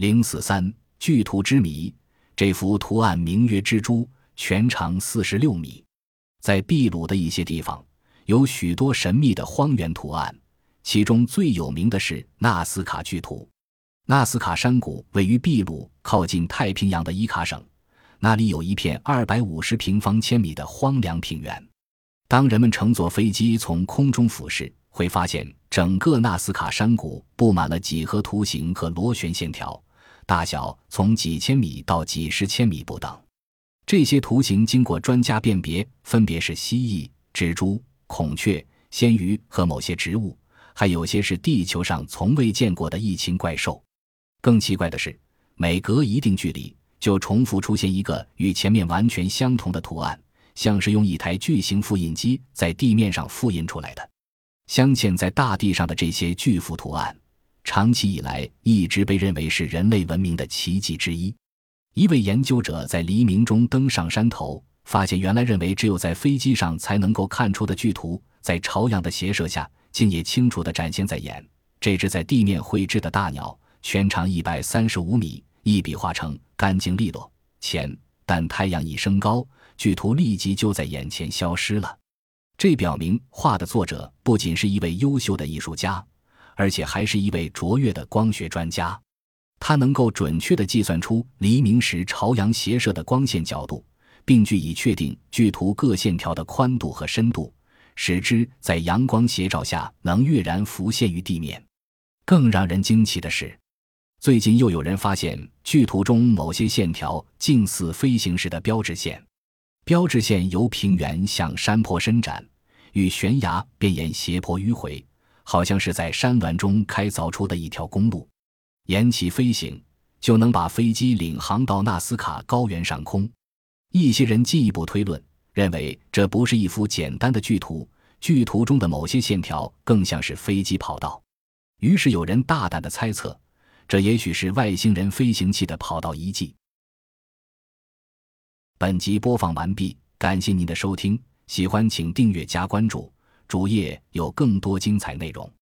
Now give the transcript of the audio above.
零四三巨图之谜，这幅图案名曰蜘蛛，全长四十六米。在秘鲁的一些地方，有许多神秘的荒原图案，其中最有名的是纳斯卡巨图。纳斯卡山谷位于秘鲁靠近太平洋的伊卡省，那里有一片二百五十平方千米的荒凉平原。当人们乘坐飞机从空中俯视，会发现整个纳斯卡山谷布满了几何图形和螺旋线条。大小从几千米到几十千米不等，这些图形经过专家辨别，分别是蜥蜴、蜘蛛、孔雀、鲜鱼和某些植物，还有些是地球上从未见过的异禽怪兽。更奇怪的是，每隔一定距离就重复出现一个与前面完全相同的图案，像是用一台巨型复印机在地面上复印出来的。镶嵌在大地上的这些巨幅图案。长期以来一直被认为是人类文明的奇迹之一。一位研究者在黎明中登上山头，发现原来认为只有在飞机上才能够看出的巨图，在朝阳的斜射下，竟也清楚地展现在眼。这只在地面绘制的大鸟，全长一百三十五米，一笔画成，干净利落。前，但太阳一升高，巨图立即就在眼前消失了。这表明画的作者不仅是一位优秀的艺术家。而且还是一位卓越的光学专家，他能够准确地计算出黎明时朝阳斜射的光线角度，并据以确定巨图各线条的宽度和深度，使之在阳光斜照下能跃然浮现于地面。更让人惊奇的是，最近又有人发现巨图中某些线条近似飞行时的标志线，标志线由平原向山坡伸展，与悬崖边沿斜坡迂回。好像是在山峦中开凿出的一条公路，沿其飞行就能把飞机领航到纳斯卡高原上空。一些人进一步推论，认为这不是一幅简单的巨图，巨图中的某些线条更像是飞机跑道。于是有人大胆的猜测，这也许是外星人飞行器的跑道遗迹。本集播放完毕，感谢您的收听，喜欢请订阅加关注。主页有更多精彩内容。